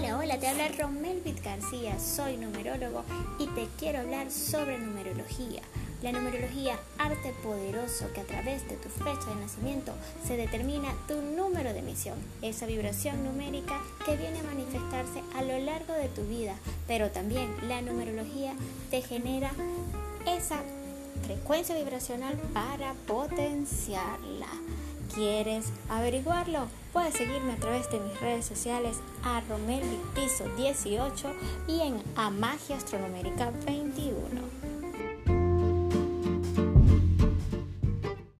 Hola, te habla Romel García, soy numerólogo y te quiero hablar sobre numerología. La numerología, arte poderoso que a través de tu fecha de nacimiento se determina tu número de emisión, esa vibración numérica que viene a manifestarse a lo largo de tu vida, pero también la numerología te genera esa frecuencia vibracional para potenciarla. ¿Quieres averiguarlo? Puedes seguirme a través de mis redes sociales a Piso 18 y en Amagia Astronomérica 21.